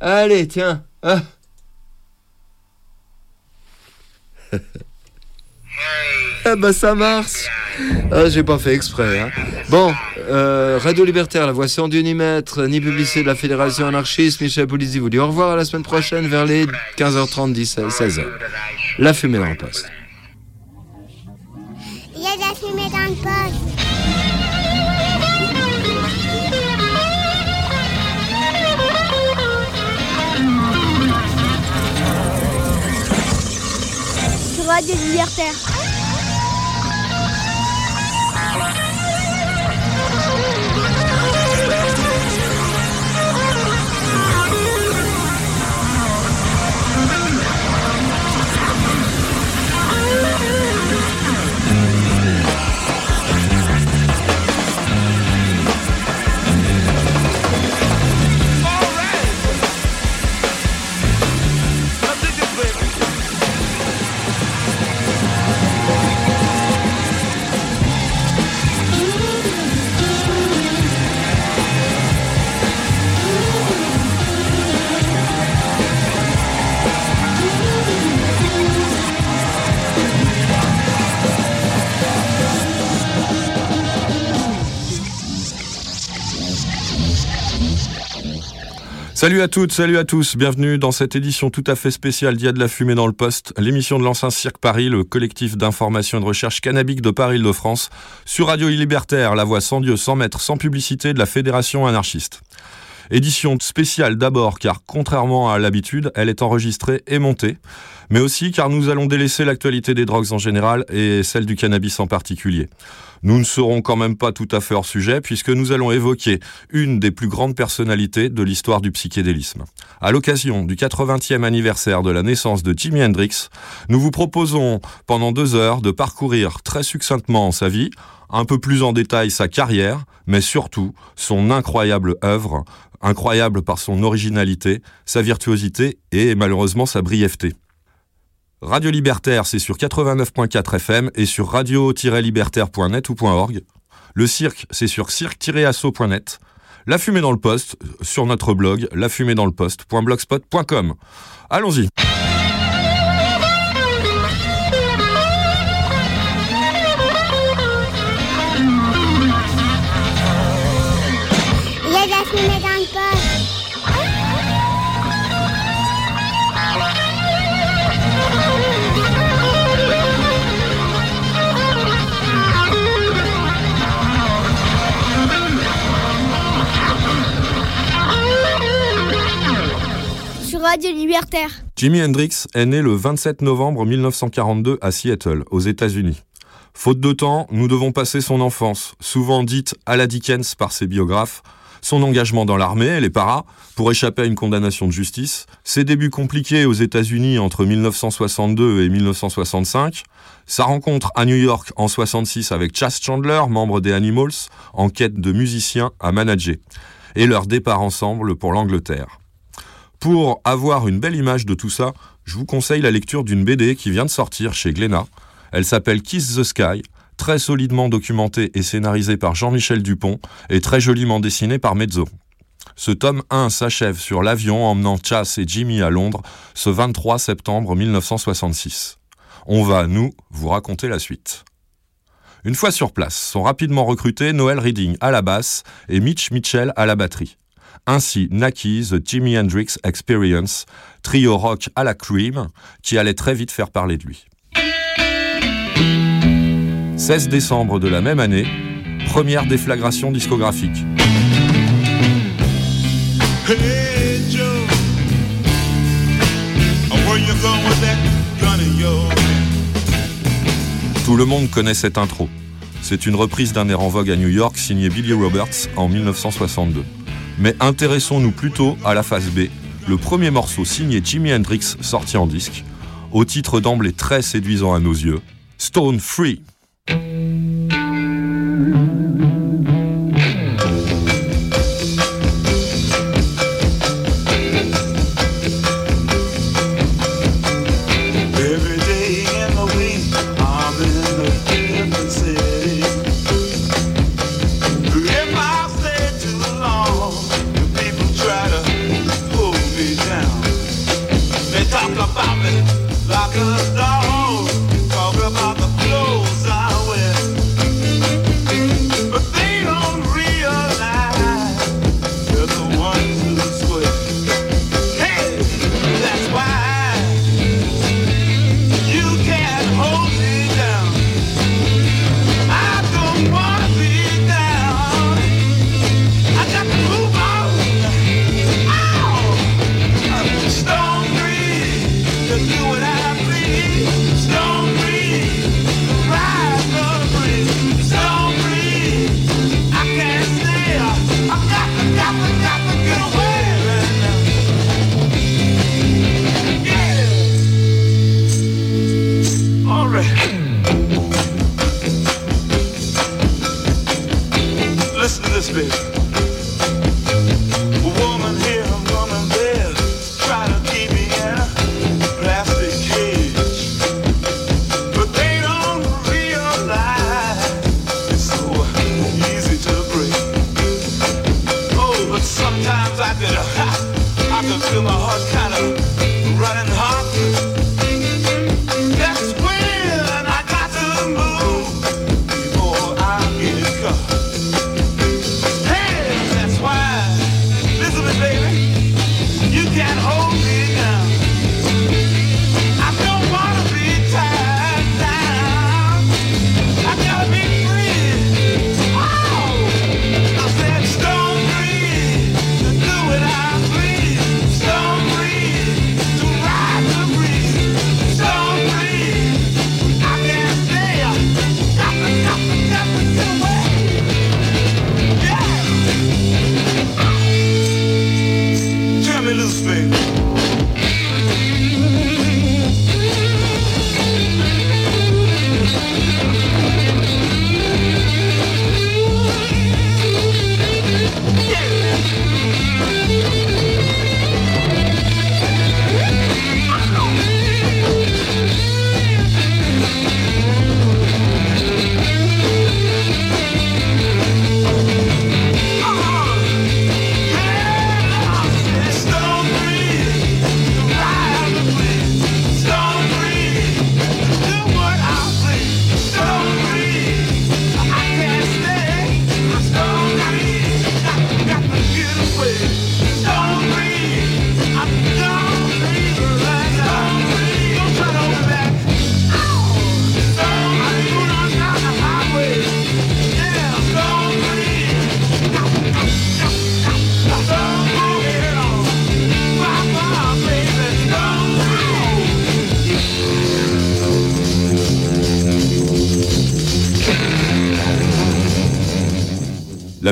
Allez, tiens. Ah. ah bah ça marche. Ah, j'ai pas fait exprès. Hein. Bon, euh, Radio Libertaire, la voix sans Dieu ni maître, ni publicité de la Fédération anarchiste, Michel Polizzi vous dit au revoir à la semaine prochaine vers les 15h30, 16h. La fumée dans le poste. Il y a de la fumée dans le poste. Radio Libertaire. Salut à toutes, salut à tous, bienvenue dans cette édition tout à fait spéciale d'Il y a de la fumée dans le poste, l'émission de l'ancien Cirque Paris, le collectif d'information et de recherche cannabique de Paris-de-France, sur Radio Libertaire, la voix sans Dieu, sans maître, sans publicité de la Fédération anarchiste. Édition spéciale d'abord car contrairement à l'habitude, elle est enregistrée et montée, mais aussi car nous allons délaisser l'actualité des drogues en général et celle du cannabis en particulier. Nous ne serons quand même pas tout à fait hors sujet puisque nous allons évoquer une des plus grandes personnalités de l'histoire du psychédélisme. À l'occasion du 80e anniversaire de la naissance de Jimi Hendrix, nous vous proposons pendant deux heures de parcourir très succinctement sa vie, un peu plus en détail sa carrière, mais surtout son incroyable œuvre, incroyable par son originalité, sa virtuosité et malheureusement sa brièveté. Radio Libertaire, c'est sur 89.4 FM et sur radio-libertaire.net ou .org. Le cirque, c'est sur cirque-asso.net. La fumée dans le poste, sur notre blog, lafumédansleposte.blogspot.com. Allons-y. Jimi Hendrix est né le 27 novembre 1942 à Seattle, aux États-Unis. Faute de temps, nous devons passer son enfance, souvent dite à la Dickens par ses biographes, son engagement dans l'armée, les paras, pour échapper à une condamnation de justice, ses débuts compliqués aux États-Unis entre 1962 et 1965, sa rencontre à New York en 66 avec Chas Chandler, membre des Animals, en quête de musiciens à manager, et leur départ ensemble pour l'Angleterre. Pour avoir une belle image de tout ça, je vous conseille la lecture d'une BD qui vient de sortir chez Glénat. Elle s'appelle Kiss the Sky, très solidement documentée et scénarisée par Jean-Michel Dupont et très joliment dessinée par Mezzo. Ce tome 1 s'achève sur l'avion emmenant Chas et Jimmy à Londres ce 23 septembre 1966. On va, nous, vous raconter la suite. Une fois sur place, sont rapidement recrutés Noël Reading à la basse et Mitch Mitchell à la batterie ainsi naquit The Jimi Hendrix Experience, trio rock à la cream, qui allait très vite faire parler de lui. 16 décembre de la même année, première déflagration discographique. Tout le monde connaît cette intro. C'est une reprise d'un air en vogue à New York signé Billy Roberts en 1962. Mais intéressons-nous plutôt à la phase B, le premier morceau signé Jimi Hendrix sorti en disque, au titre d'emblée très séduisant à nos yeux, Stone Free.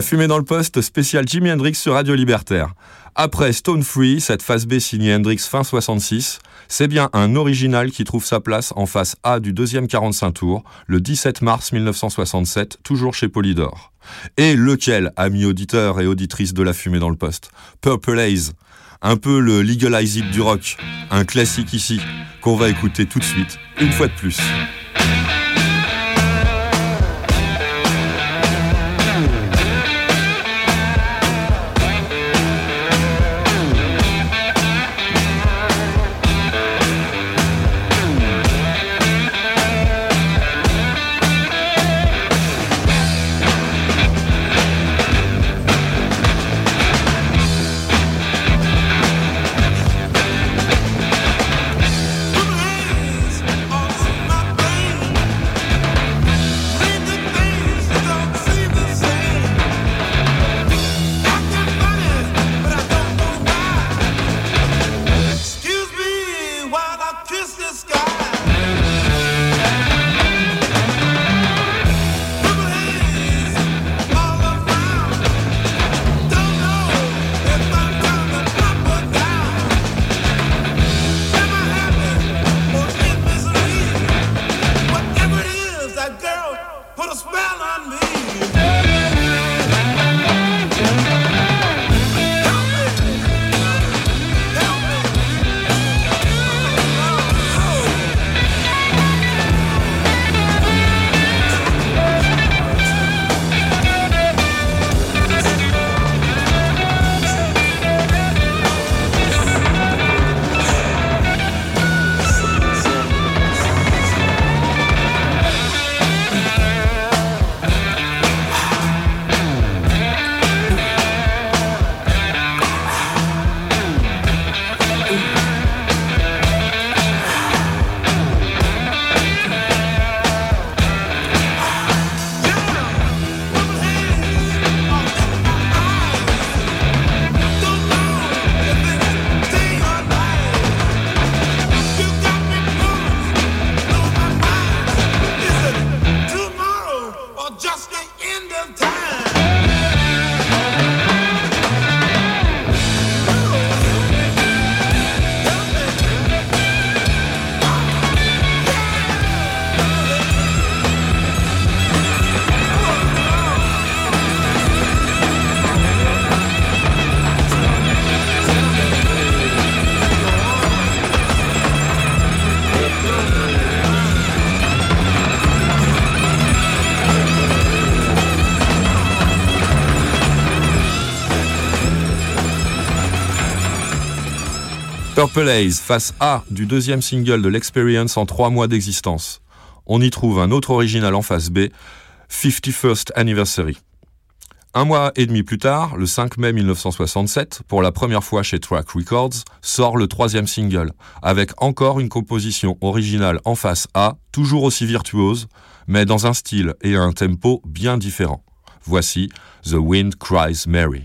Fumée dans le poste, spécial Jimi Hendrix sur Radio Libertaire. Après Stone Free, cette phase B signée Hendrix fin 66, c'est bien un original qui trouve sa place en face A du deuxième 45 tours, le 17 mars 1967, toujours chez Polydor. Et lequel, amis auditeurs et auditrices de la fumée dans le poste? Purple Haze, un peu le Legalize It du rock, un classique ici, qu'on va écouter tout de suite, une fois de plus. Purple face A du deuxième single de l'Experience en trois mois d'existence. On y trouve un autre original en face B, 51st Anniversary. Un mois et demi plus tard, le 5 mai 1967, pour la première fois chez Track Records, sort le troisième single, avec encore une composition originale en face A, toujours aussi virtuose, mais dans un style et un tempo bien différents. Voici The Wind Cries Mary.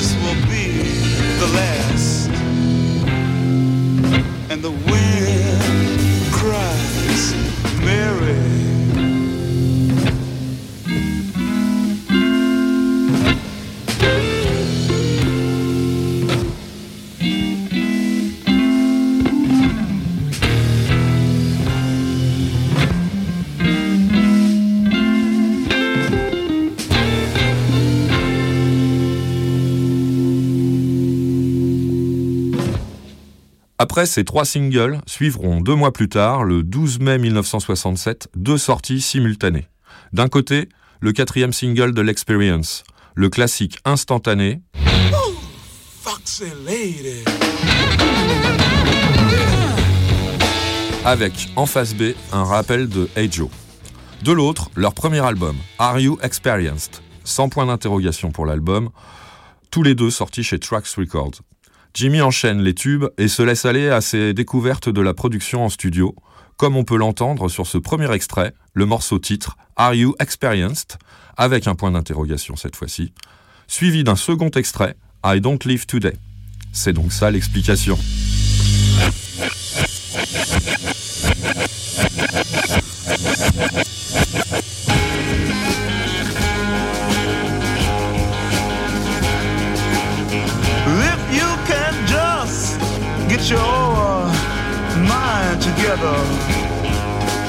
this will be the last. And the Après ces trois singles, suivront deux mois plus tard, le 12 mai 1967, deux sorties simultanées. D'un côté, le quatrième single de l'Experience, le classique instantané. avec en face B un rappel de Hey Joe. De l'autre, leur premier album, Are You Experienced? Sans point d'interrogation pour l'album, tous les deux sortis chez Trax Records. Jimmy enchaîne les tubes et se laisse aller à ses découvertes de la production en studio, comme on peut l'entendre sur ce premier extrait, le morceau titre Are You Experienced? avec un point d'interrogation cette fois-ci, suivi d'un second extrait I Don't Live Today. C'est donc ça l'explication. Your mind together.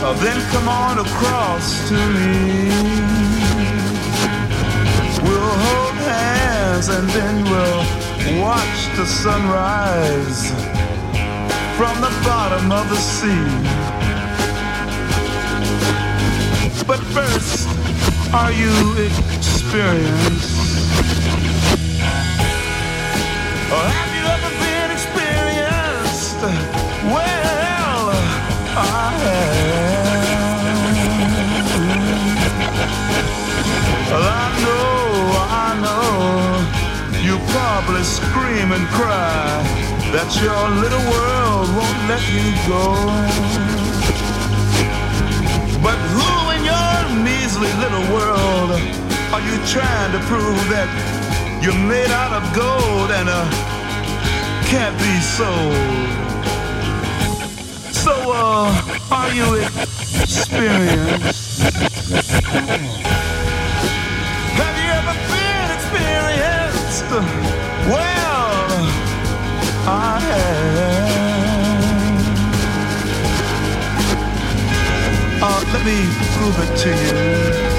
Uh, then come on across to me. We'll hold hands and then we'll watch the sunrise from the bottom of the sea. But first, are you experienced? Probably scream and cry that your little world won't let you go. But who in your measly little world are you trying to prove that you're made out of gold and uh, can't be sold? So, uh, are you experienced? Have you ever been experienced? Well, I have. Uh, let me prove it to Trumpets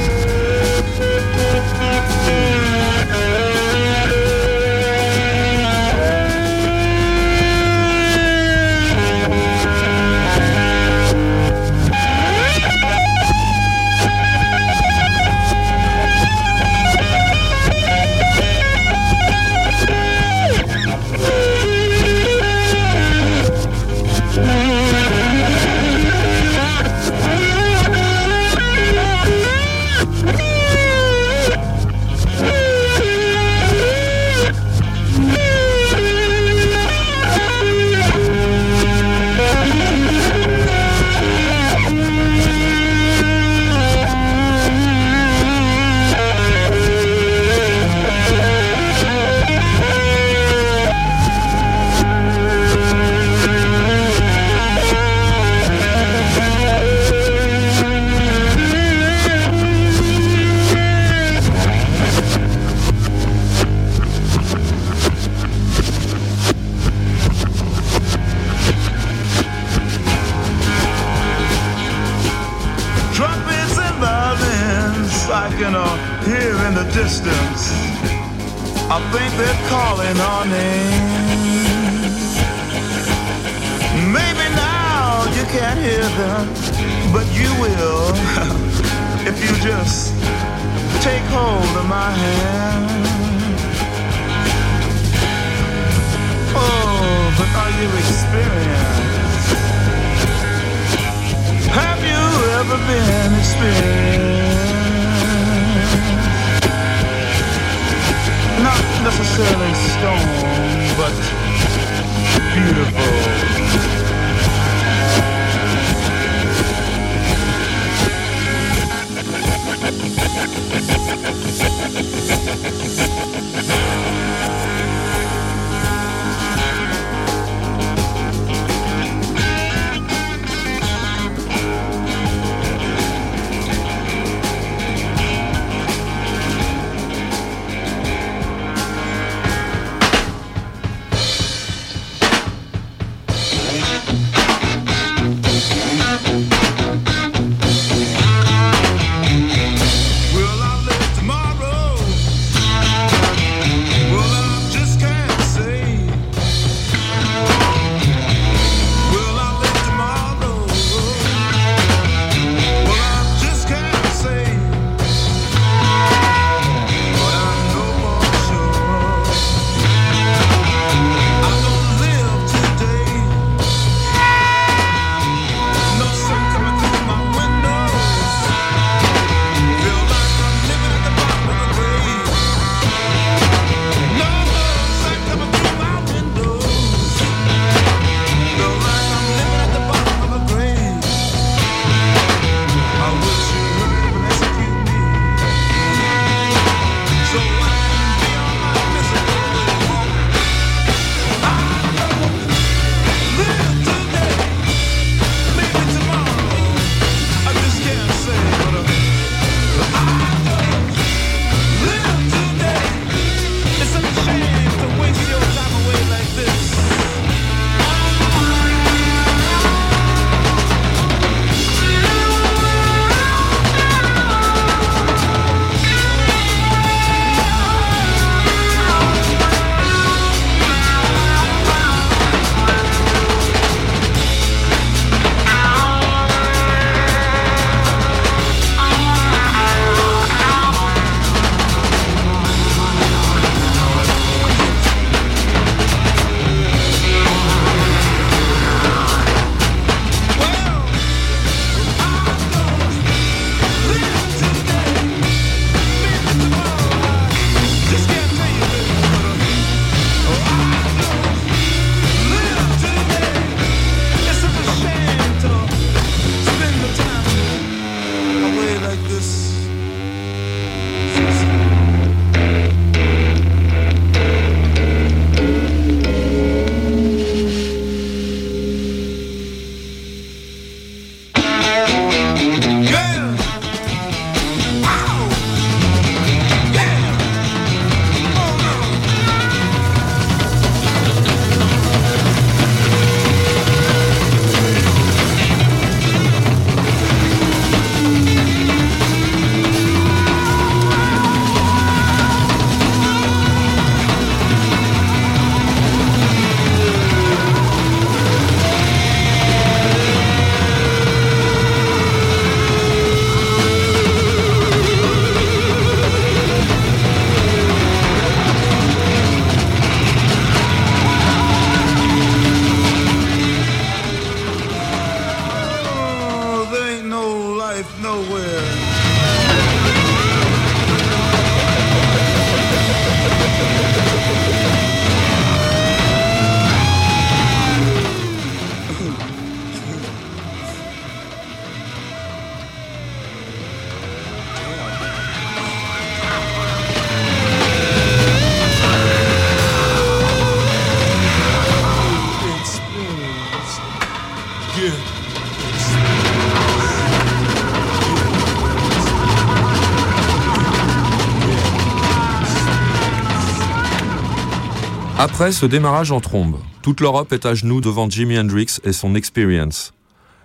Après ce démarrage en trombe, toute l'Europe est à genoux devant Jimi Hendrix et son Experience.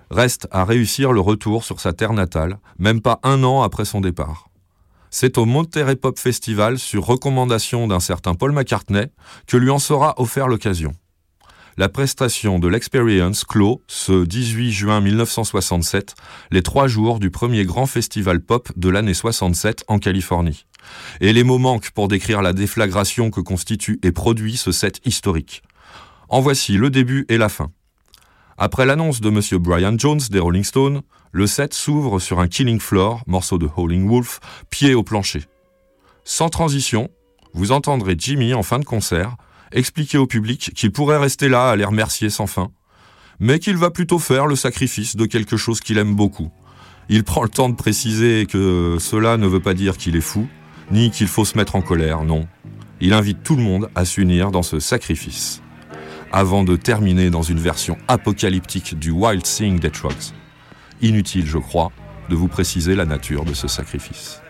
Reste à réussir le retour sur sa terre natale, même pas un an après son départ. C'est au Monterey Pop Festival, sur recommandation d'un certain Paul McCartney, que lui en sera offert l'occasion. La prestation de l'Experience clôt, ce 18 juin 1967, les trois jours du premier grand festival pop de l'année 67 en Californie. Et les mots manquent pour décrire la déflagration que constitue et produit ce set historique. En voici le début et la fin. Après l'annonce de M. Brian Jones des Rolling Stones, le set s'ouvre sur un Killing Floor, morceau de Howling Wolf, pied au plancher. Sans transition, vous entendrez Jimmy en fin de concert expliquer au public qu'il pourrait rester là à les remercier sans fin, mais qu'il va plutôt faire le sacrifice de quelque chose qu'il aime beaucoup. Il prend le temps de préciser que cela ne veut pas dire qu'il est fou, ni qu'il faut se mettre en colère, non. Il invite tout le monde à s'unir dans ce sacrifice. Avant de terminer dans une version apocalyptique du Wild Sing des Trucks. Inutile, je crois, de vous préciser la nature de ce sacrifice.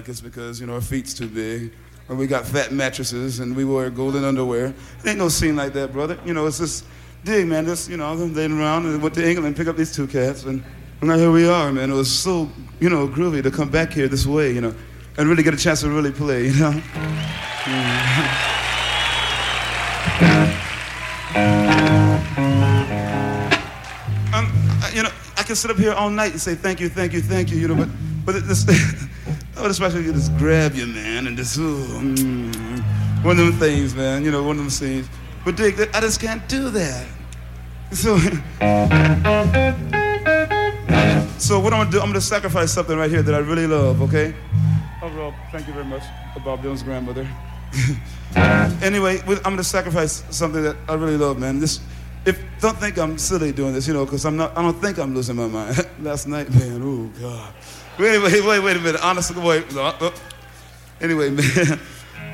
Like us because, you know, our feet's too big, or we got fat mattresses, and we wear golden underwear. It ain't no scene like that, brother. You know, it's just, dig, man, just, you know, I'm laying around and went to England and picked up these two cats, and now here we are, man. It was so, you know, groovy to come back here this way, you know, and really get a chance to really play, you know. Um, uh, you know, I can sit up here all night and say thank you, thank you, thank you, you know, but but this, I would especially just grab you, man, and just ooh, mm, one of them things, man, you know, one of them things. But Dick, I just can't do that. So, so what I'm gonna do, I'm gonna sacrifice something right here that I really love, okay? Oh, Rob, thank you very much, Bob Dylan's grandmother. anyway, I'm gonna sacrifice something that I really love, man. This, if don't think I'm silly doing this, you know, because I'm not. I don't think I'm losing my mind. Last night, man. Oh God. Wait, wait, wait, wait a minute. Honestly, wait. Uh. Anyway, man.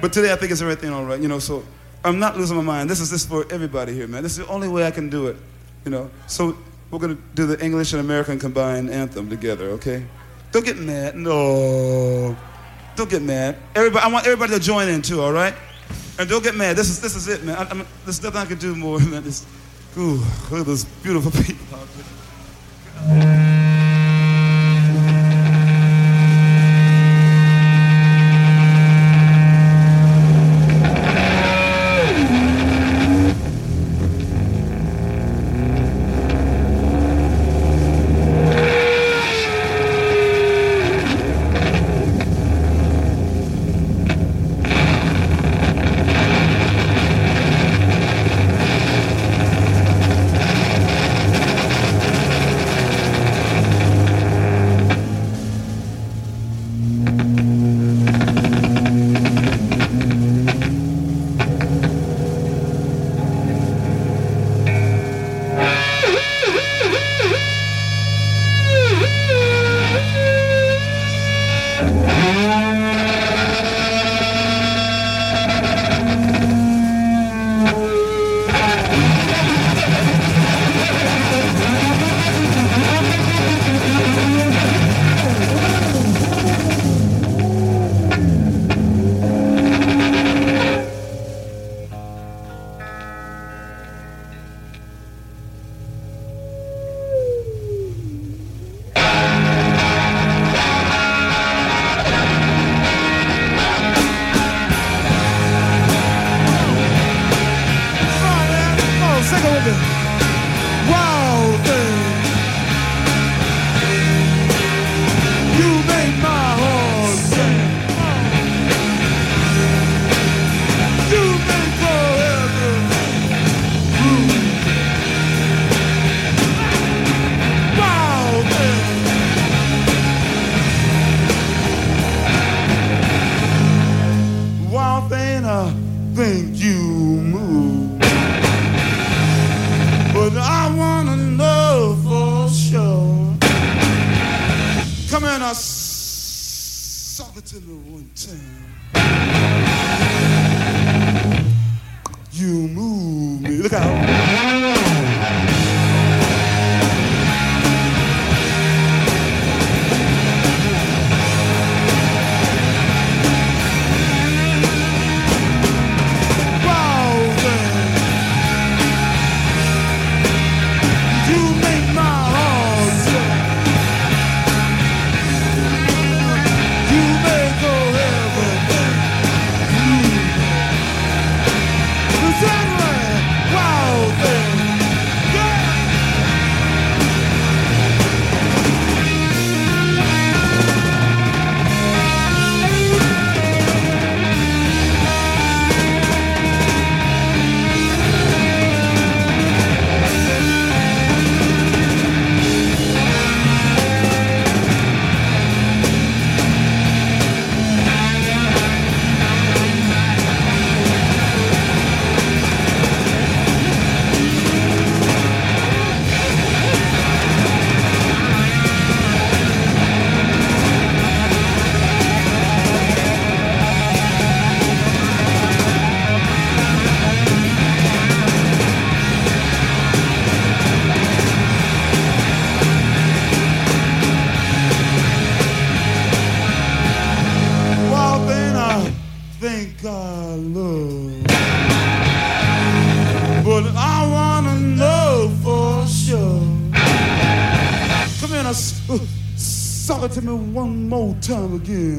But today, I think it's everything all right, you know. So I'm not losing my mind. This is this for everybody here, man. This is the only way I can do it, you know. So we're gonna do the English and American combined anthem together, okay? Don't get mad. No. Don't get mad. Everybody, I want everybody to join in too, all right? And don't get mad. This is this is it, man. I, I there's nothing I can do more, man. This, ooh, look at those beautiful people out there. Time again.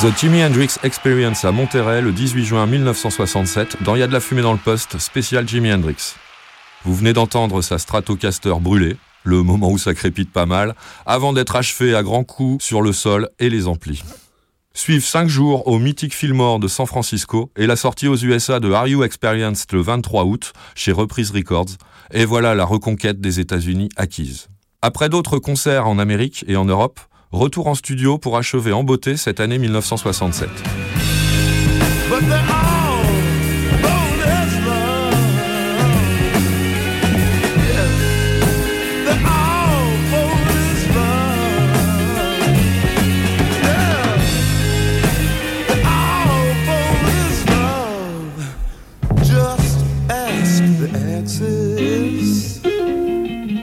The Jimi Hendrix Experience à Monterrey le 18 juin 1967 dans Y'a de la fumée dans le poste, spécial Jimi Hendrix. Vous venez d'entendre sa Stratocaster brûlée, le moment où ça crépite pas mal, avant d'être achevé à grands coups sur le sol et les amplis. Suivent 5 jours au mythique Fillmore de San Francisco et la sortie aux USA de Are You Experienced le 23 août chez Reprise Records, et voilà la reconquête des États-Unis acquise. Après d'autres concerts en Amérique et en Europe, Retour en studio pour achever en beauté cette année 1967.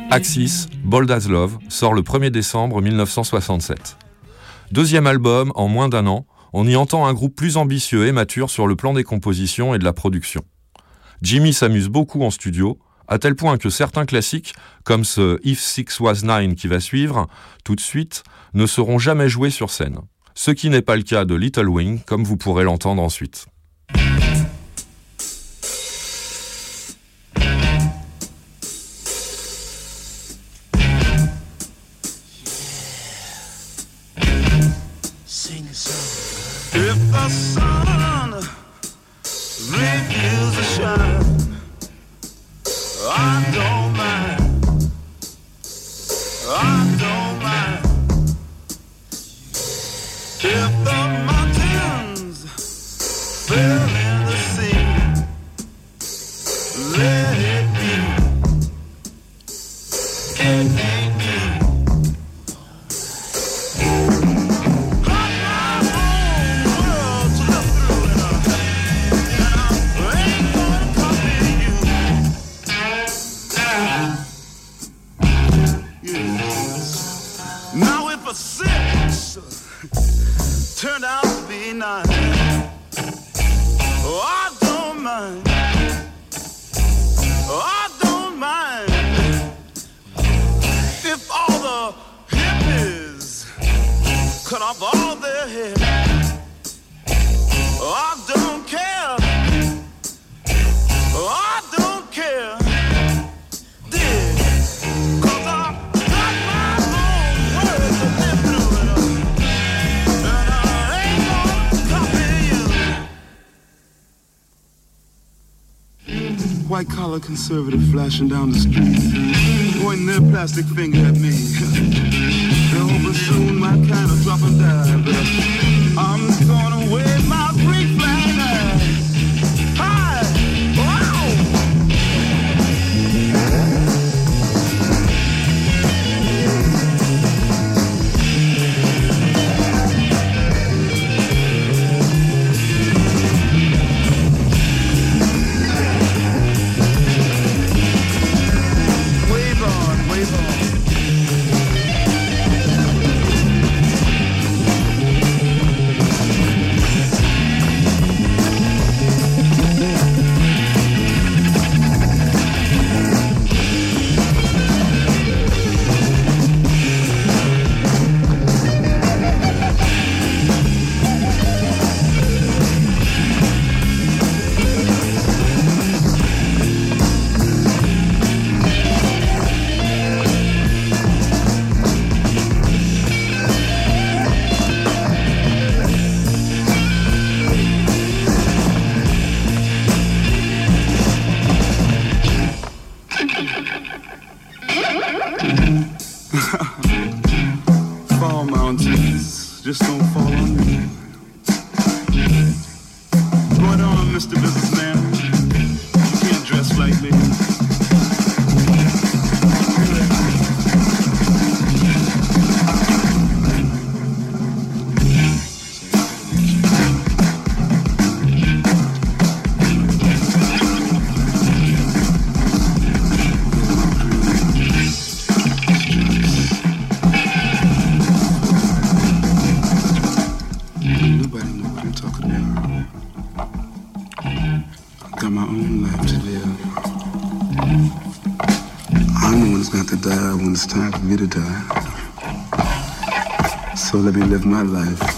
Axis, Bold as Love, sort le 1er décembre 1967. Deuxième album en moins d'un an, on y entend un groupe plus ambitieux et mature sur le plan des compositions et de la production. Jimmy s'amuse beaucoup en studio, à tel point que certains classiques, comme ce If Six Was Nine qui va suivre, tout de suite, ne seront jamais joués sur scène. Ce qui n'est pas le cas de Little Wing, comme vous pourrez l'entendre ensuite. the sun. cut off all their hair. Oh, I don't care. Oh, I don't care. White collar conservative flashing down the street, pointing their plastic finger at me. They're hoping soon, my kind of Africa. Live my life.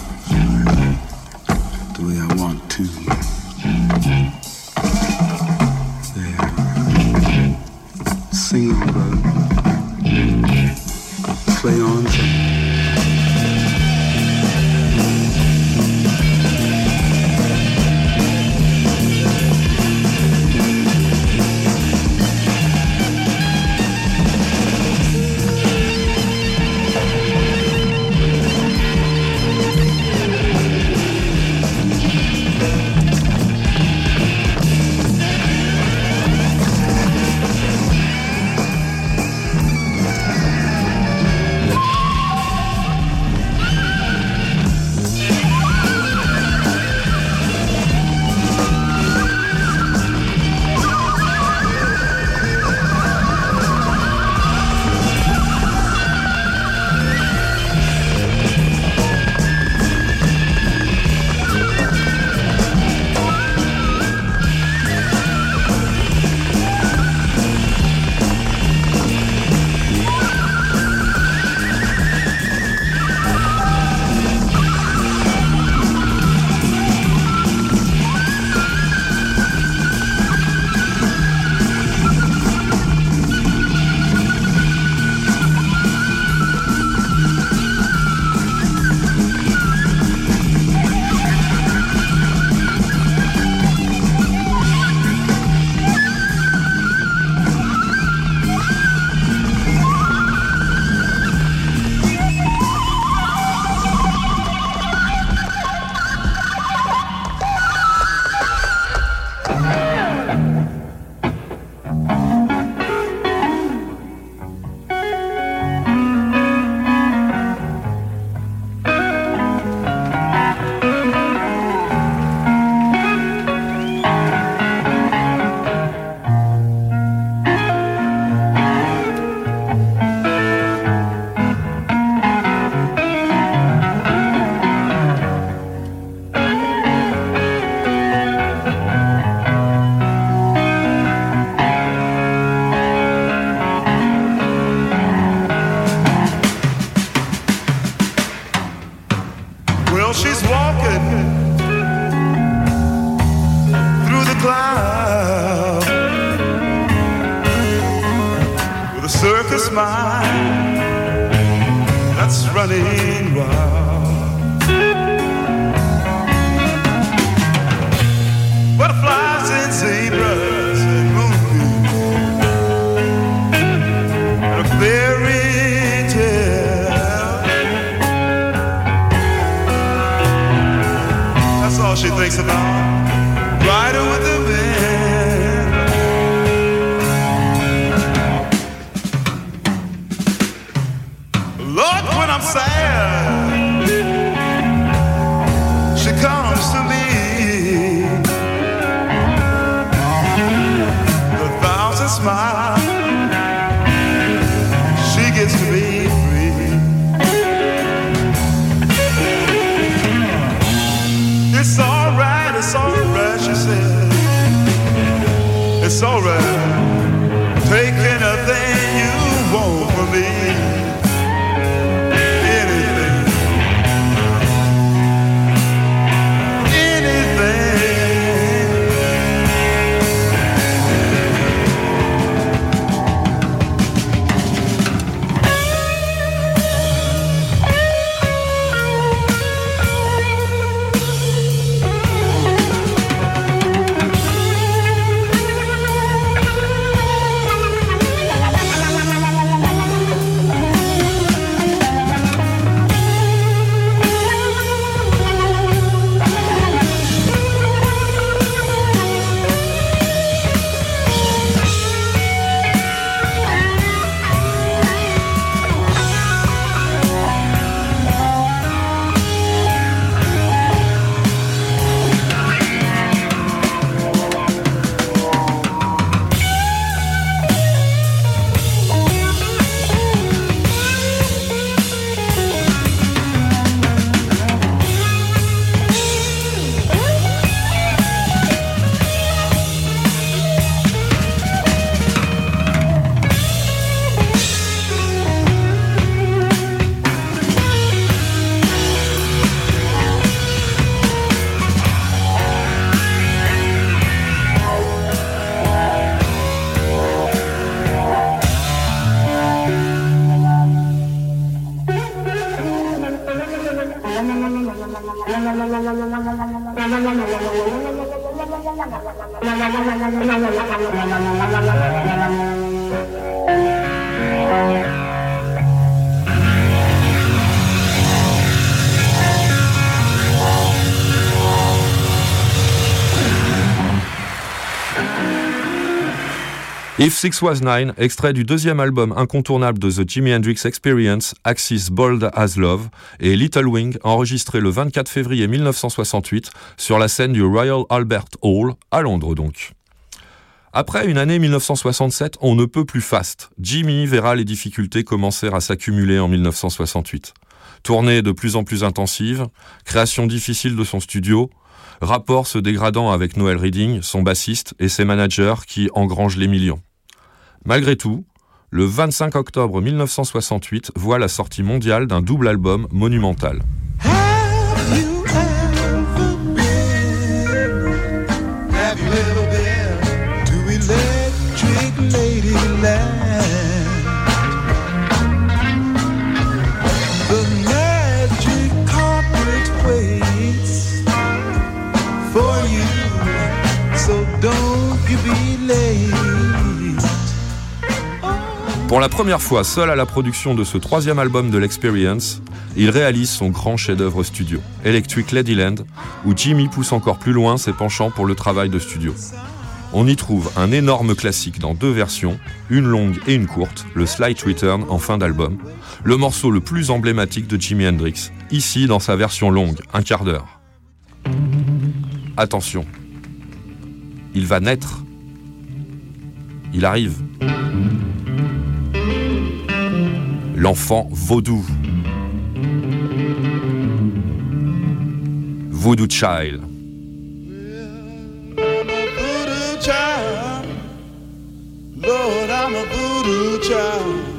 If Six Was Nine, extrait du deuxième album incontournable de The Jimi Hendrix Experience, Axis Bold as Love, et Little Wing, enregistré le 24 février 1968 sur la scène du Royal Albert Hall, à Londres donc. Après une année 1967, on ne peut plus fast. Jimmy verra les difficultés commencer à s'accumuler en 1968. Tournée de plus en plus intensive, création difficile de son studio, rapport se dégradant avec Noel Reading, son bassiste, et ses managers qui engrangent les millions. Malgré tout, le 25 octobre 1968 voit la sortie mondiale d'un double album monumental. Pour la première fois seul à la production de ce troisième album de l'Experience, il réalise son grand chef-d'œuvre studio, Electric Ladyland, où Jimmy pousse encore plus loin ses penchants pour le travail de studio. On y trouve un énorme classique dans deux versions, une longue et une courte, le Slight Return en fin d'album, le morceau le plus emblématique de Jimi Hendrix, ici dans sa version longue, un quart d'heure. Attention, il va naître. Il arrive. L'enfant vaudou. Voodoo Child. Child.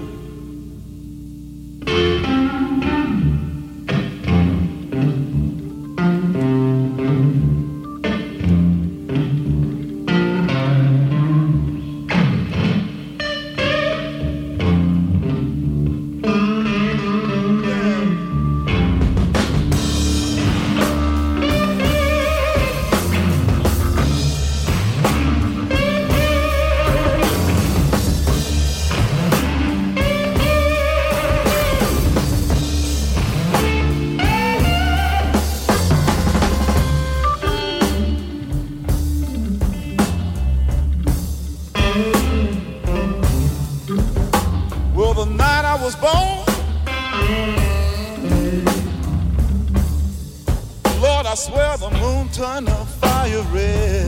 Fire red.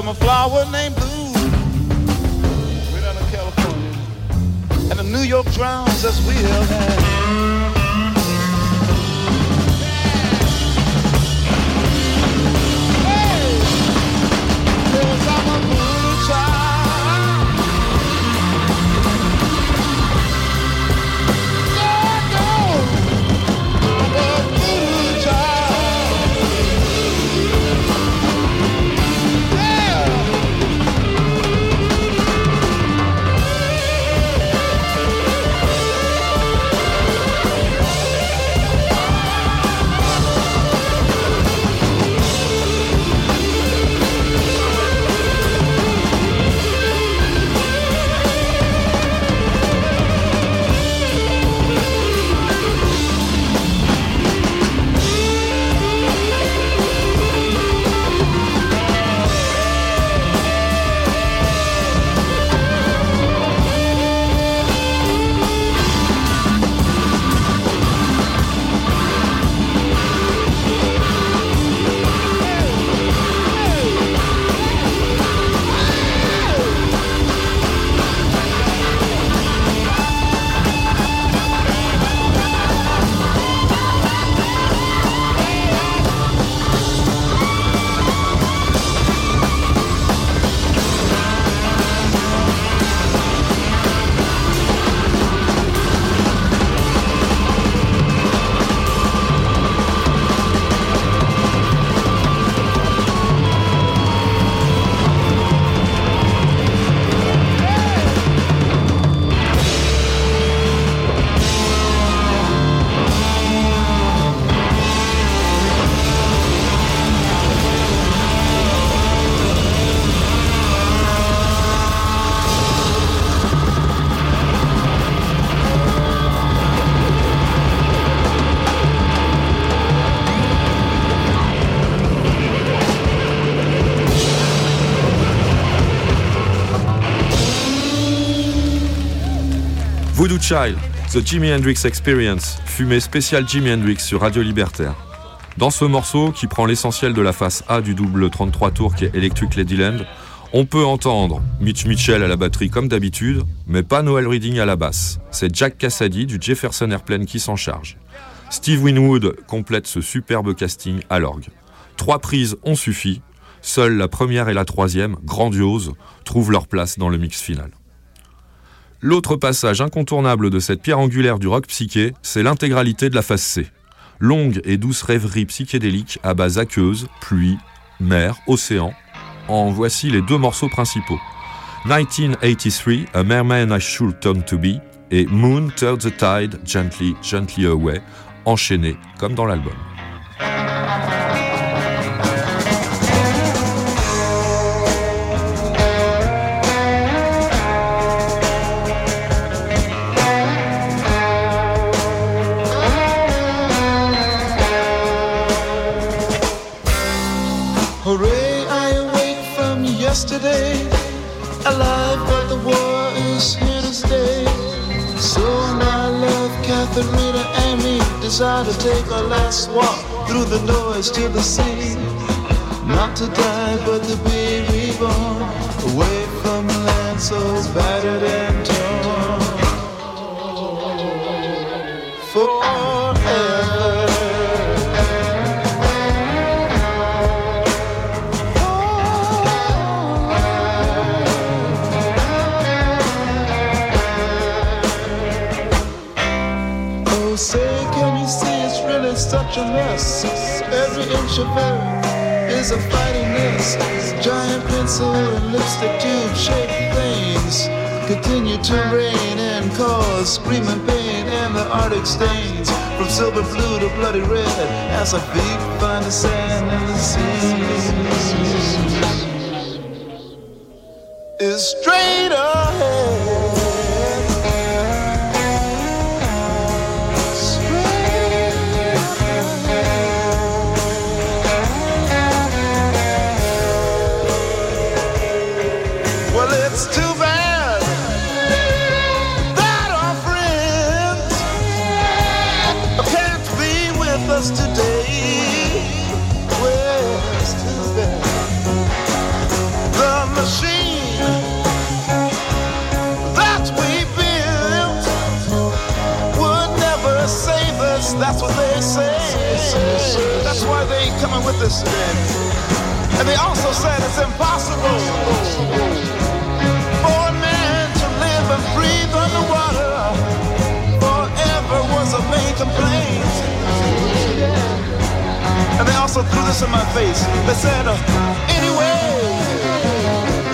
From a flower named The Jimi Hendrix Experience, fumée spéciale Jimi Hendrix sur Radio Libertaire. Dans ce morceau, qui prend l'essentiel de la face A du double 33 tours qui est Electric Ladyland, on peut entendre Mitch Mitchell à la batterie comme d'habitude, mais pas Noel Reading à la basse. C'est Jack Cassady du Jefferson Airplane qui s'en charge. Steve Winwood complète ce superbe casting à l'orgue. Trois prises ont suffi, seules la première et la troisième, grandioses, trouvent leur place dans le mix final. L'autre passage incontournable de cette pierre angulaire du rock psyché, c'est l'intégralité de la phase C. Longue et douce rêverie psychédélique à base aqueuse, pluie, mer, océan. En voici les deux morceaux principaux. 1983, A Merman I Should Turn to Be et Moon Turn the Tide Gently, Gently Away, enchaînés comme dans l'album. And me decide to take our last walk through the noise to the sea. Not to die, but to be reborn. Away from land so battered and torn. Oh, Of earth is a fighting mess. Giant pencil and lipstick tube shaped things continue to rain and cause screaming pain and the arctic stains from silver blue to bloody red as our feet find the sand and the sea today. And they also said it's impossible for a man to live and breathe underwater forever was a main complaint. And they also threw this in my face. They said, anyway,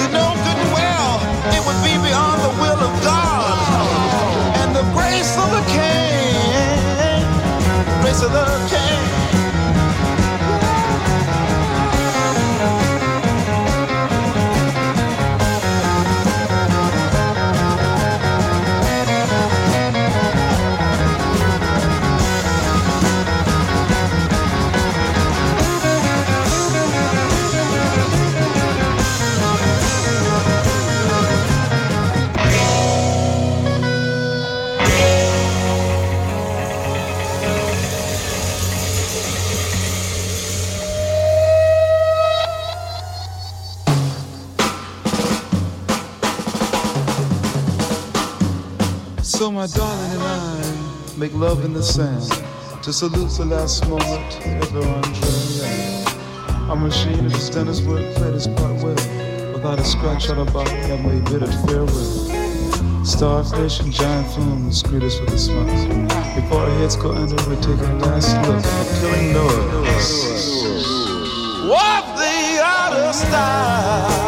you know good and well it would be beyond the will of God and the grace of the King, grace of the King. My darling and I make love in the sand to salute the last moment ever on train. Our machine is tennis work played its part well, without a scratch on our body and we bid it farewell. Starfish and giant flumes greet us with a smile. Before our heads go under, we take a last look at the killing noise. Walk the outer style.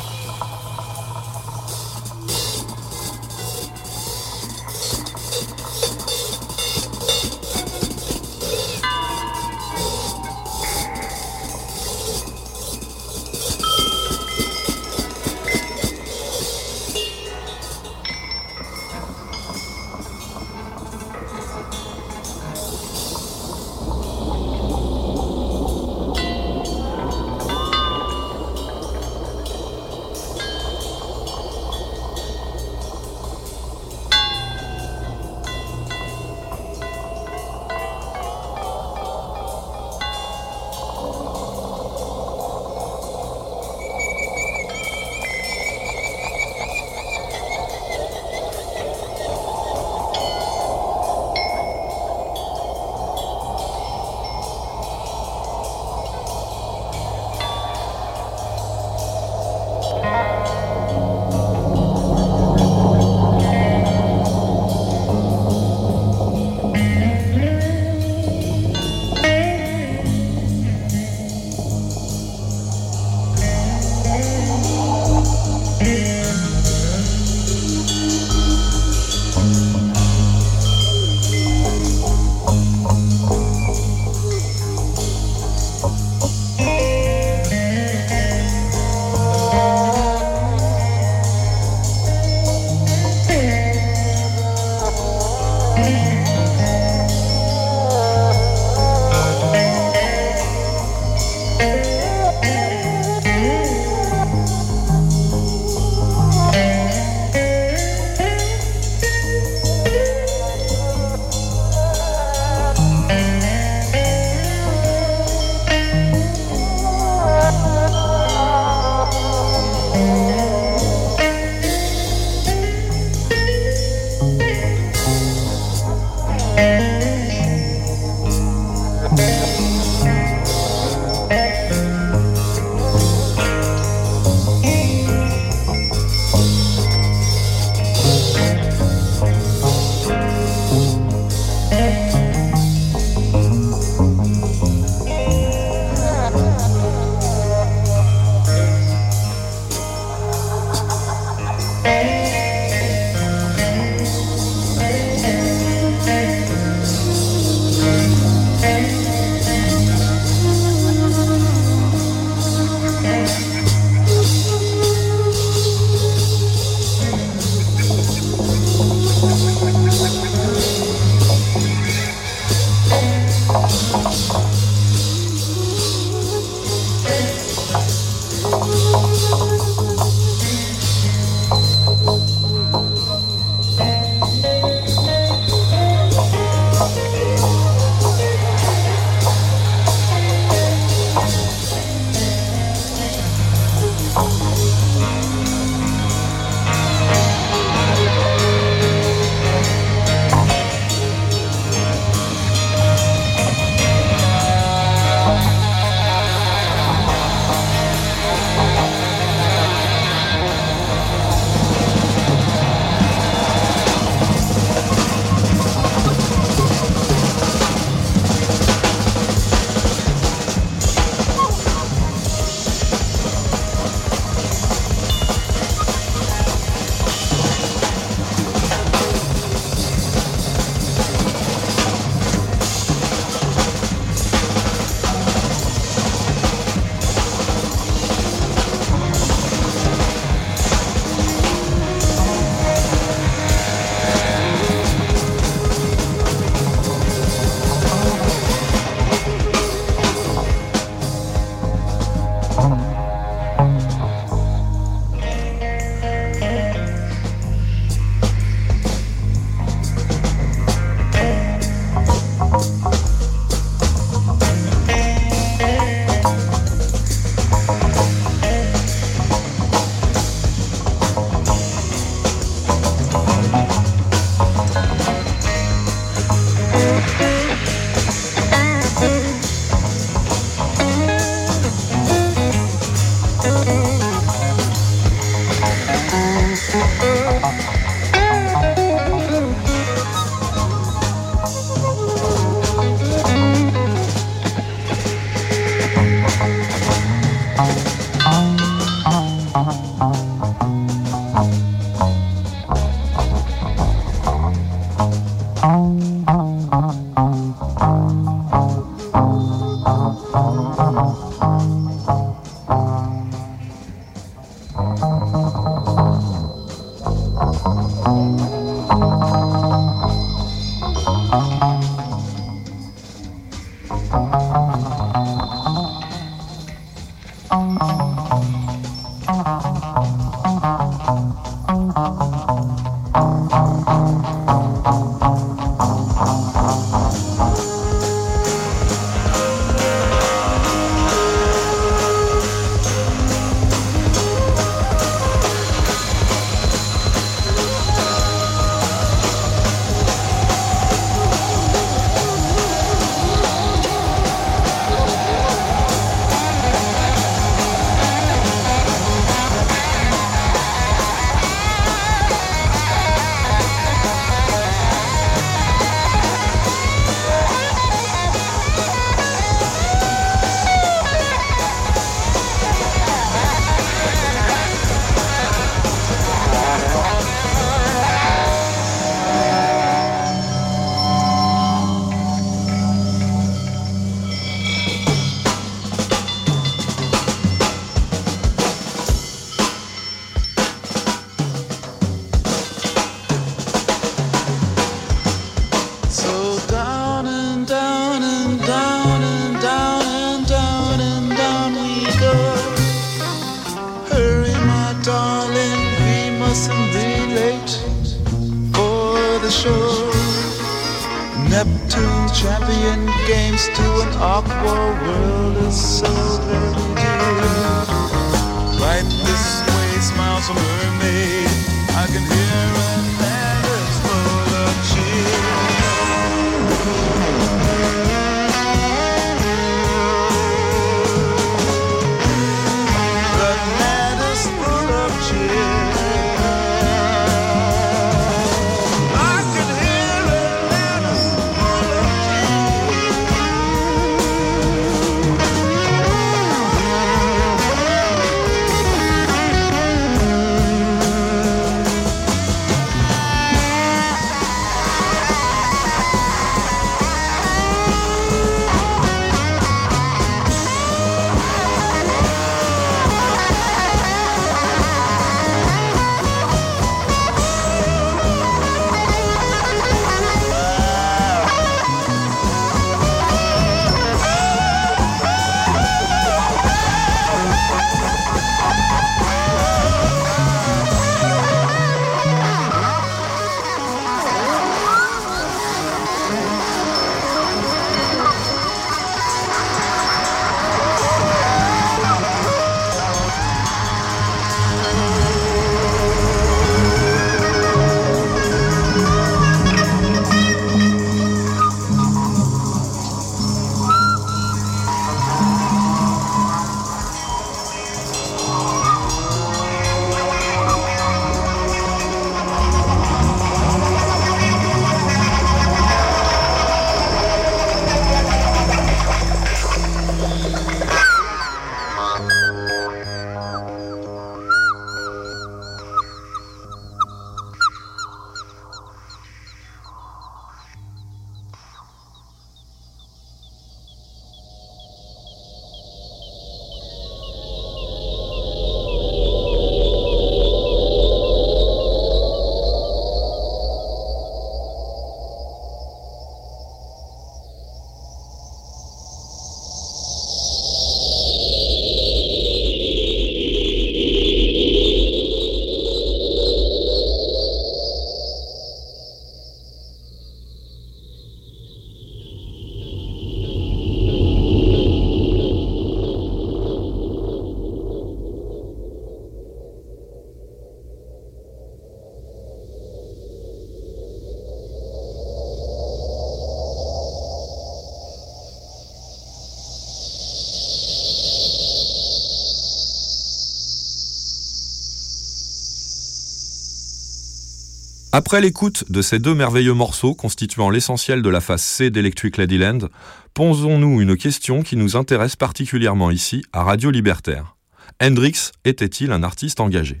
Après l'écoute de ces deux merveilleux morceaux constituant l'essentiel de la phase C d'Electric Ladyland, posons-nous une question qui nous intéresse particulièrement ici à Radio Libertaire. Hendrix était-il un artiste engagé?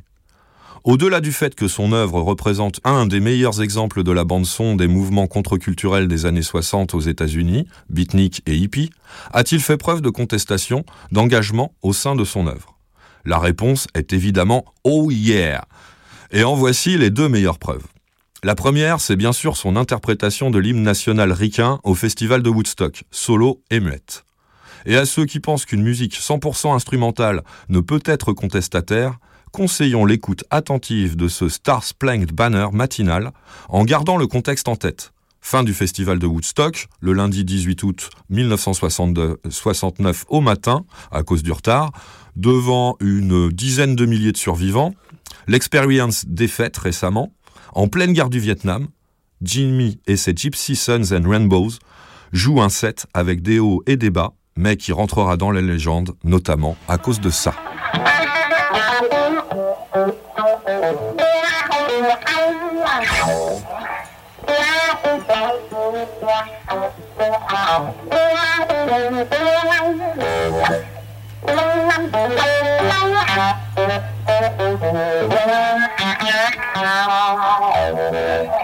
Au-delà du fait que son œuvre représente un des meilleurs exemples de la bande-son des mouvements contre-culturels des années 60 aux États-Unis, beatnik et hippie, a-t-il fait preuve de contestation, d'engagement au sein de son œuvre? La réponse est évidemment Oh yeah Et en voici les deux meilleures preuves. La première, c'est bien sûr son interprétation de l'hymne national ricain au festival de Woodstock, solo et muette. Et à ceux qui pensent qu'une musique 100% instrumentale ne peut être contestataire, conseillons l'écoute attentive de ce Star Splanked Banner matinal en gardant le contexte en tête. Fin du festival de Woodstock, le lundi 18 août 1969 au matin, à cause du retard, devant une dizaine de milliers de survivants, l'expérience défaite récemment, en pleine guerre du Vietnam, Jimmy et ses Gypsy Suns and Rainbows jouent un set avec des hauts et des bas, mais qui rentrera dans les légendes, notamment à cause de ça. Yeah.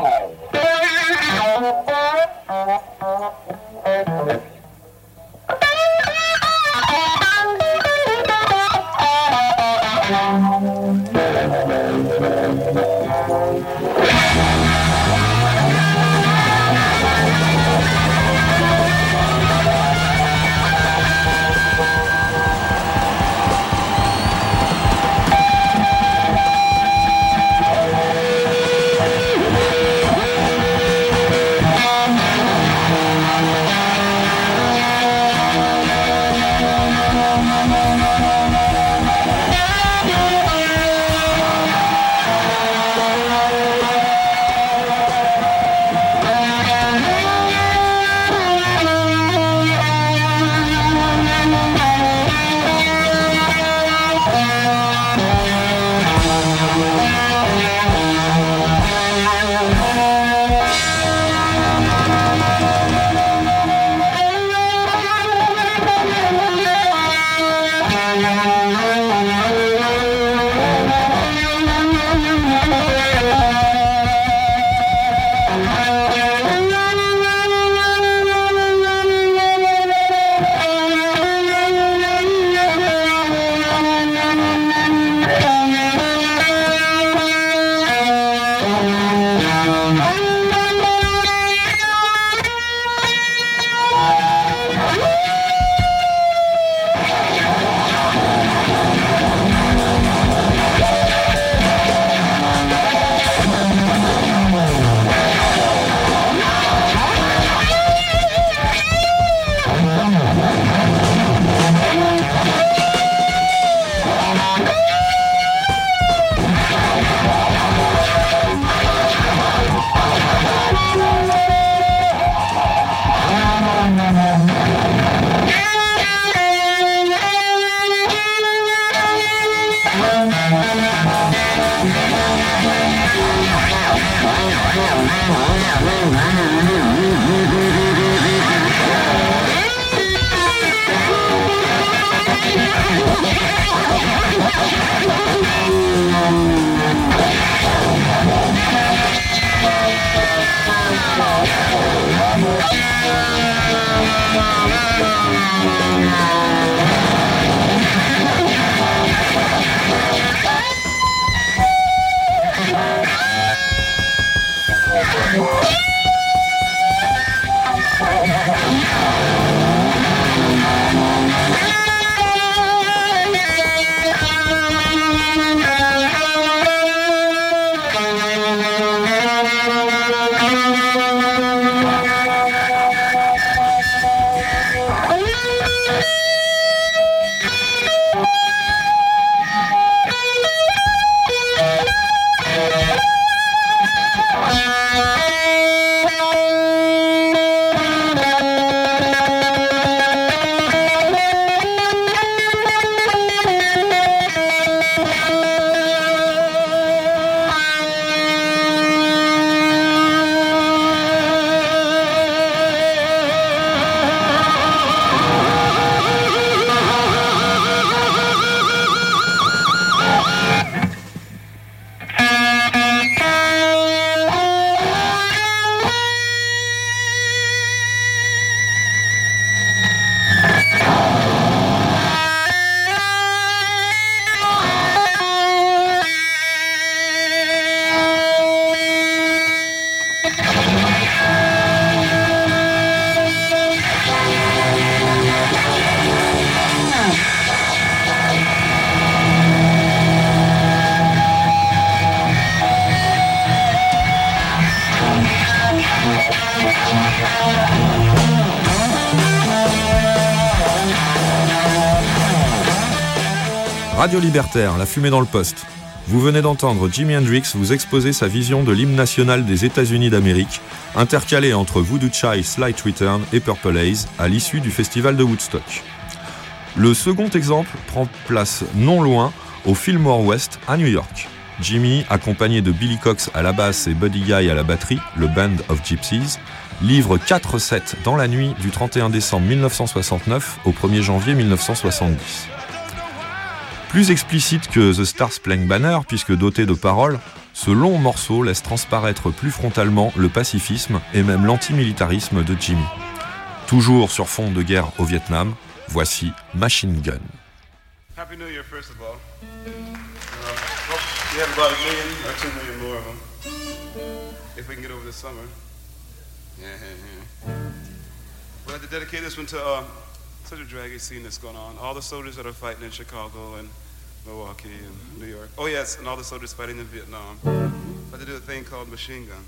Libertaire, la fumée dans le poste. Vous venez d'entendre Jimi Hendrix vous exposer sa vision de l'hymne national des États-Unis d'Amérique, intercalé entre Voodoo Child, Slight Return et Purple Haze à l'issue du festival de Woodstock. Le second exemple prend place non loin au Fillmore West à New York. Jimmy, accompagné de Billy Cox à la basse et Buddy Guy à la batterie, le Band of Gypsies, livre 4 sets dans la nuit du 31 décembre 1969 au 1er janvier 1970. Plus explicite que The Stars Playing Banner, puisque doté de paroles, ce long morceau laisse transparaître plus frontalement le pacifisme et même l'antimilitarisme de Jimmy. Toujours sur fond de guerre au Vietnam, voici Machine Gun. Such a draggy scene that's going on. All the soldiers that are fighting in Chicago and Milwaukee and New York. Oh, yes, and all the soldiers fighting in Vietnam. Like to do a thing called machine gun.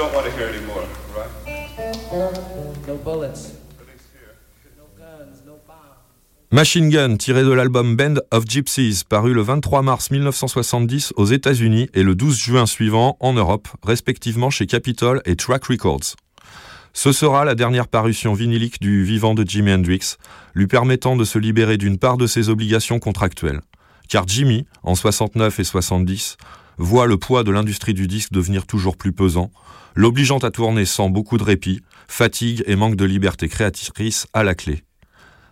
Don't want to hear anymore, right? No bullets. No guns, no bombs. Machine Gun, tiré de l'album Band of Gypsies, paru le 23 mars 1970 aux États-Unis et le 12 juin suivant en Europe, respectivement chez Capitol et Track Records. Ce sera la dernière parution vinylique du vivant de Jimi Hendrix, lui permettant de se libérer d'une part de ses obligations contractuelles. Car Jimmy, en 69 et 70, voit le poids de l'industrie du disque devenir toujours plus pesant, l'obligeant à tourner sans beaucoup de répit, fatigue et manque de liberté créatrice à la clé.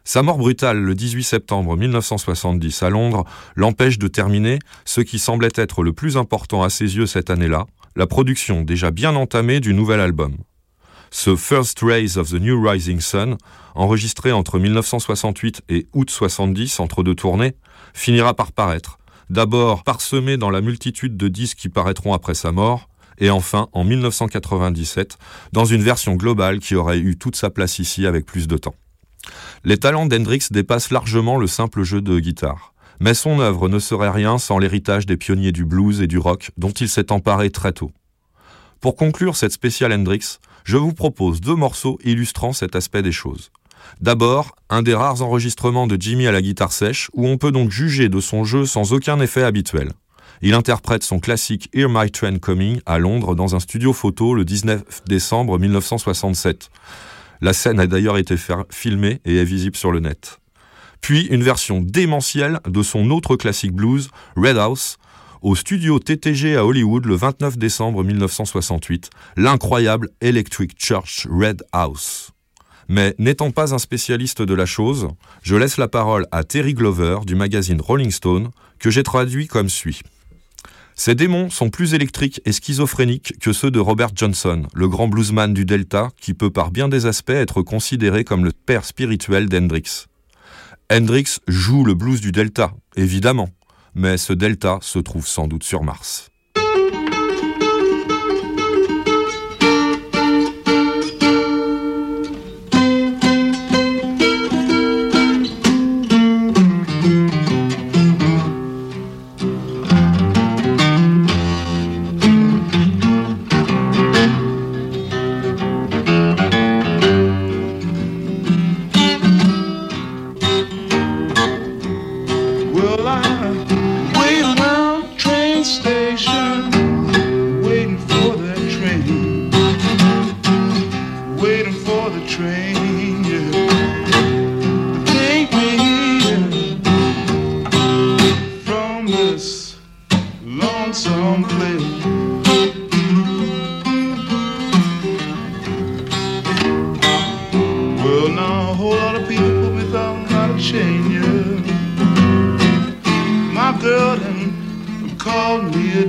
Sa mort brutale le 18 septembre 1970 à Londres l'empêche de terminer ce qui semblait être le plus important à ses yeux cette année-là, la production déjà bien entamée du nouvel album. Ce First Rays of the New Rising Sun, enregistré entre 1968 et août 70 entre deux tournées, finira par paraître, d'abord parsemé dans la multitude de disques qui paraîtront après sa mort, et enfin en 1997 dans une version globale qui aurait eu toute sa place ici avec plus de temps. Les talents d'Hendrix dépassent largement le simple jeu de guitare. Mais son œuvre ne serait rien sans l'héritage des pionniers du blues et du rock dont il s'est emparé très tôt. Pour conclure cette spéciale Hendrix, je vous propose deux morceaux illustrant cet aspect des choses. D'abord, un des rares enregistrements de Jimmy à la guitare sèche où on peut donc juger de son jeu sans aucun effet habituel. Il interprète son classique Hear My Train Coming à Londres dans un studio photo le 19 décembre 1967. La scène a d'ailleurs été filmée et est visible sur le net. Puis une version démentielle de son autre classique blues, Red House, au studio TTG à Hollywood le 29 décembre 1968, l'incroyable Electric Church Red House. Mais n'étant pas un spécialiste de la chose, je laisse la parole à Terry Glover du magazine Rolling Stone, que j'ai traduit comme suit. Ces démons sont plus électriques et schizophréniques que ceux de Robert Johnson, le grand bluesman du Delta, qui peut par bien des aspects être considéré comme le père spirituel d'Hendrix. Hendrix joue le blues du Delta, évidemment, mais ce Delta se trouve sans doute sur Mars.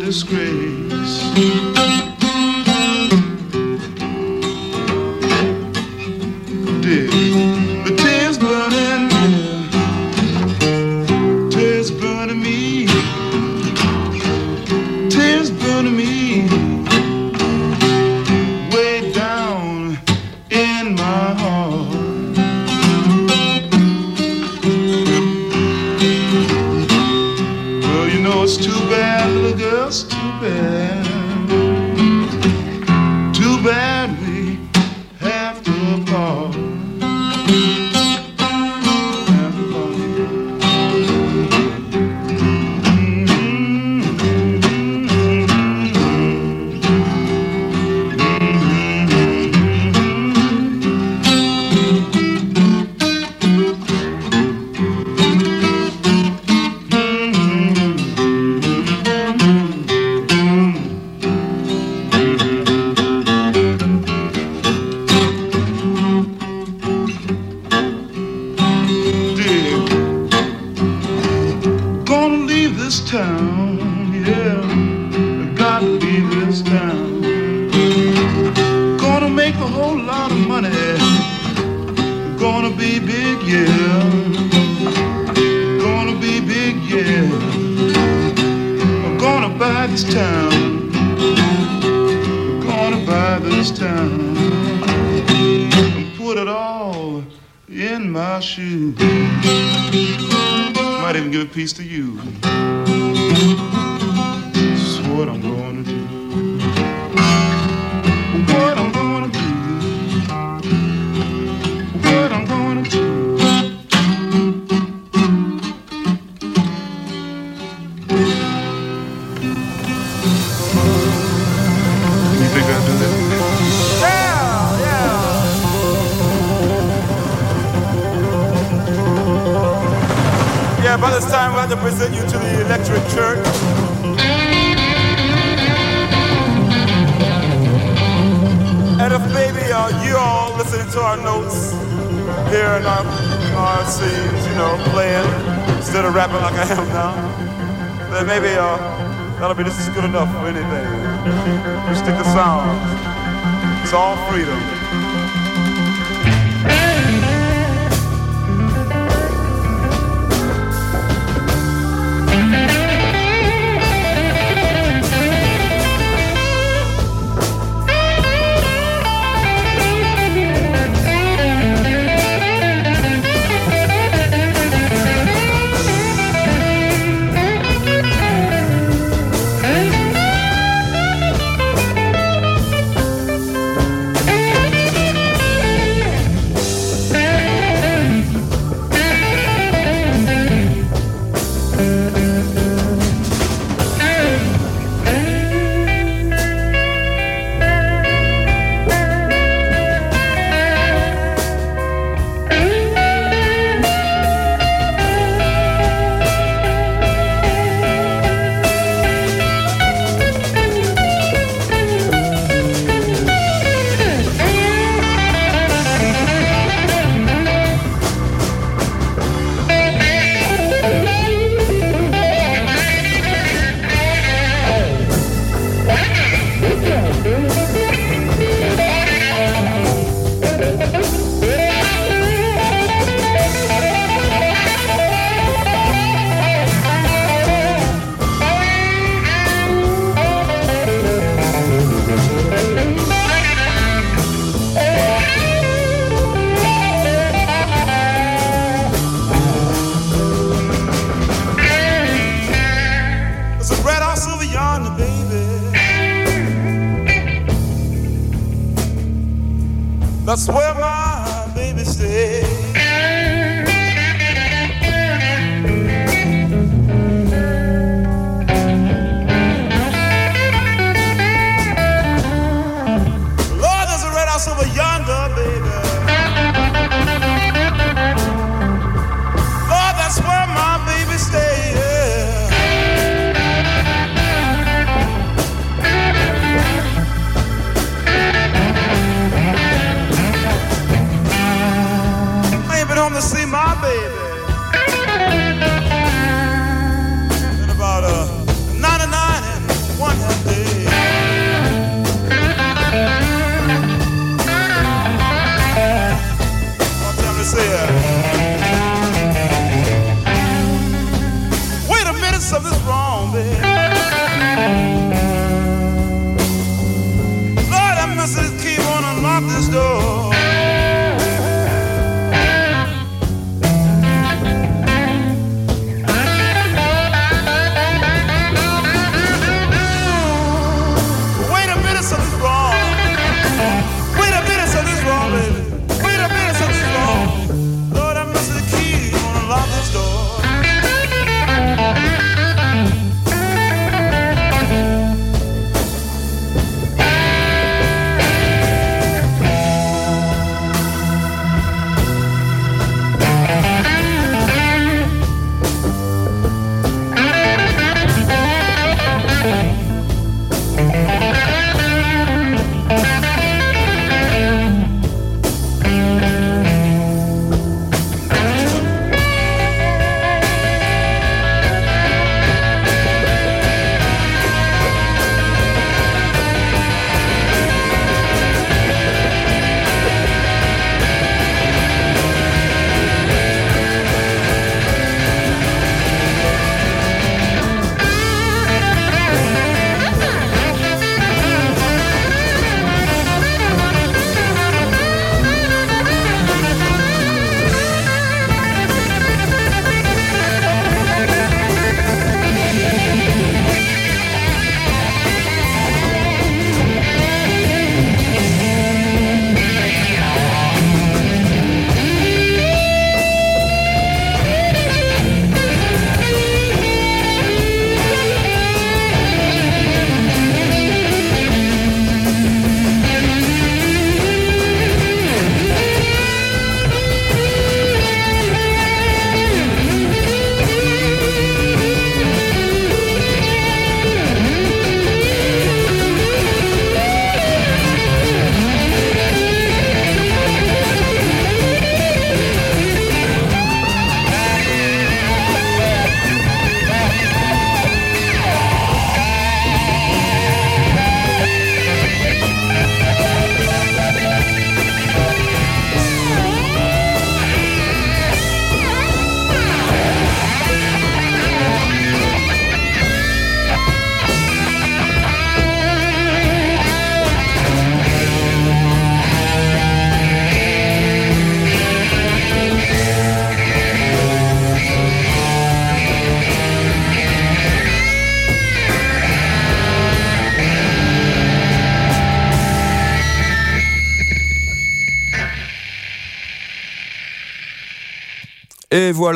Disgrace.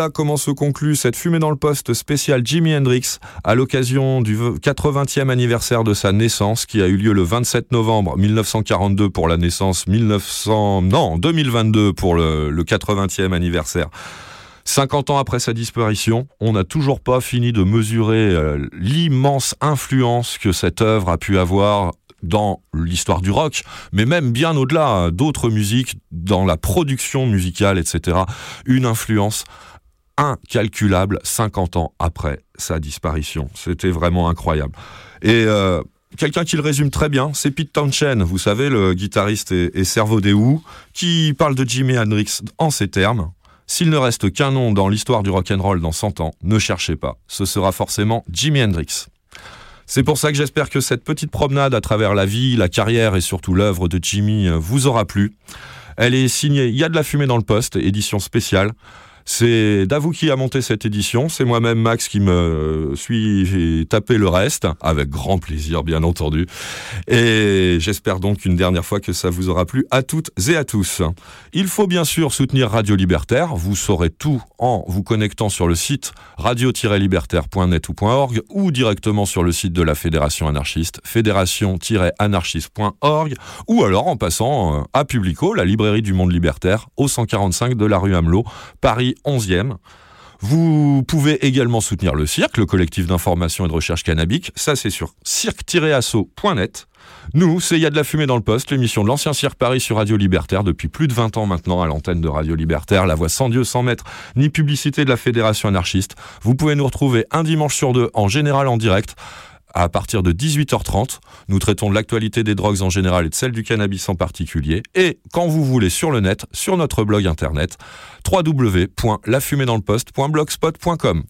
Comment se conclut cette fumée dans le poste spécial Jimi Hendrix à l'occasion du 80e anniversaire de sa naissance qui a eu lieu le 27 novembre 1942 pour la naissance, 1900 non 2022 pour le, le 80e anniversaire. 50 ans après sa disparition, on n'a toujours pas fini de mesurer euh, l'immense influence que cette œuvre a pu avoir dans l'histoire du rock, mais même bien au-delà hein, d'autres musiques, dans la production musicale, etc. Une influence incalculable 50 ans après sa disparition. C'était vraiment incroyable. Et euh, quelqu'un qui le résume très bien, c'est Pete Townshend, vous savez, le guitariste et, et cerveau des Who, qui parle de Jimi Hendrix en ces termes. S'il ne reste qu'un nom dans l'histoire du rock'n'roll dans 100 ans, ne cherchez pas, ce sera forcément Jimi Hendrix. C'est pour ça que j'espère que cette petite promenade à travers la vie, la carrière et surtout l'œuvre de Jimmy euh, vous aura plu. Elle est signée Il y a de la fumée dans le poste, édition spéciale. C'est Davou qui a monté cette édition, c'est moi-même Max qui me suis tapé le reste, avec grand plaisir bien entendu. Et j'espère donc une dernière fois que ça vous aura plu à toutes et à tous. Il faut bien sûr soutenir Radio Libertaire, vous saurez tout en vous connectant sur le site radio-libertaire.net ou .org ou directement sur le site de la Fédération anarchiste, fédération-anarchiste.org ou alors en passant euh, à Publico, la librairie du monde libertaire, au 145 de la rue Hamelot, Paris 11e. Vous pouvez également soutenir le cirque, le collectif d'information et de recherche cannabique. Ça, c'est sur cirque-asso.net. Nous, c'est Y de la fumée dans le poste, l'émission de l'ancien cirque Paris sur Radio Libertaire depuis plus de 20 ans maintenant à l'antenne de Radio Libertaire, la voix sans Dieu, sans maître, ni publicité de la Fédération anarchiste. Vous pouvez nous retrouver un dimanche sur deux, en général en direct à partir de 18h30. Nous traitons de l'actualité des drogues en général et de celle du cannabis en particulier. Et quand vous voulez sur le net, sur notre blog internet, www.lafumédansleposte.blogspot.com.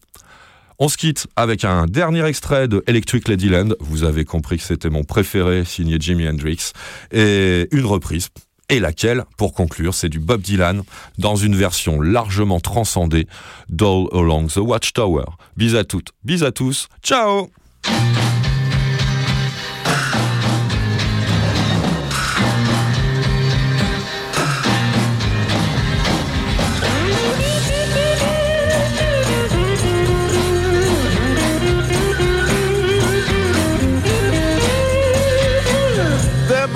On se quitte avec un dernier extrait de Electric Ladyland. Vous avez compris que c'était mon préféré, signé Jimi Hendrix. Et une reprise. Et laquelle, pour conclure, c'est du Bob Dylan dans une version largement transcendée d'All Along the Watchtower. Bis à toutes, bis à tous, ciao